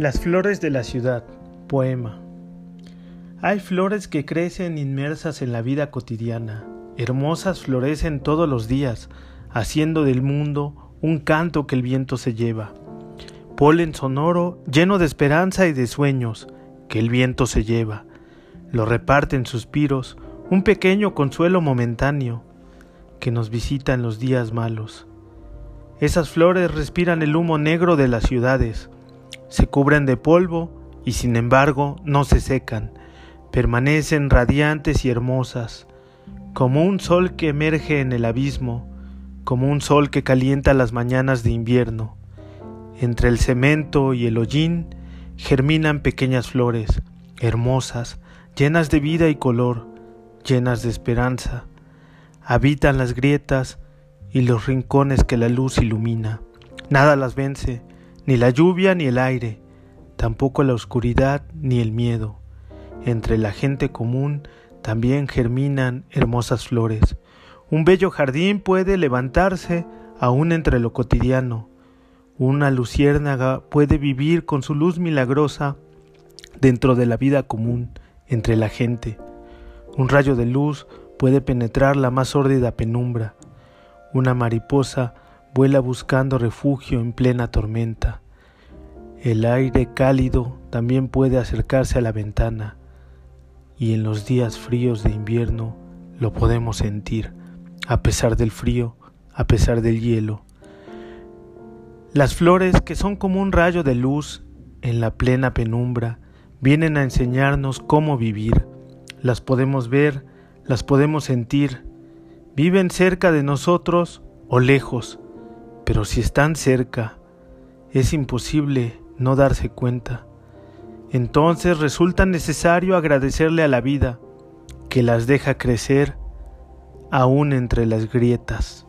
Las flores de la ciudad. Poema. Hay flores que crecen inmersas en la vida cotidiana. Hermosas florecen todos los días, haciendo del mundo un canto que el viento se lleva. Polen sonoro lleno de esperanza y de sueños que el viento se lleva. Lo reparten suspiros, un pequeño consuelo momentáneo que nos visita en los días malos. Esas flores respiran el humo negro de las ciudades, se cubren de polvo y sin embargo no se secan, permanecen radiantes y hermosas, como un sol que emerge en el abismo, como un sol que calienta las mañanas de invierno. Entre el cemento y el hollín germinan pequeñas flores, hermosas, llenas de vida y color, llenas de esperanza. Habitan las grietas, y los rincones que la luz ilumina. Nada las vence, ni la lluvia ni el aire, tampoco la oscuridad ni el miedo. Entre la gente común también germinan hermosas flores. Un bello jardín puede levantarse aún entre lo cotidiano. Una luciérnaga puede vivir con su luz milagrosa dentro de la vida común, entre la gente. Un rayo de luz puede penetrar la más sórdida penumbra. Una mariposa vuela buscando refugio en plena tormenta. El aire cálido también puede acercarse a la ventana y en los días fríos de invierno lo podemos sentir, a pesar del frío, a pesar del hielo. Las flores, que son como un rayo de luz en la plena penumbra, vienen a enseñarnos cómo vivir. Las podemos ver, las podemos sentir, Viven cerca de nosotros o lejos, pero si están cerca, es imposible no darse cuenta. Entonces resulta necesario agradecerle a la vida que las deja crecer aún entre las grietas.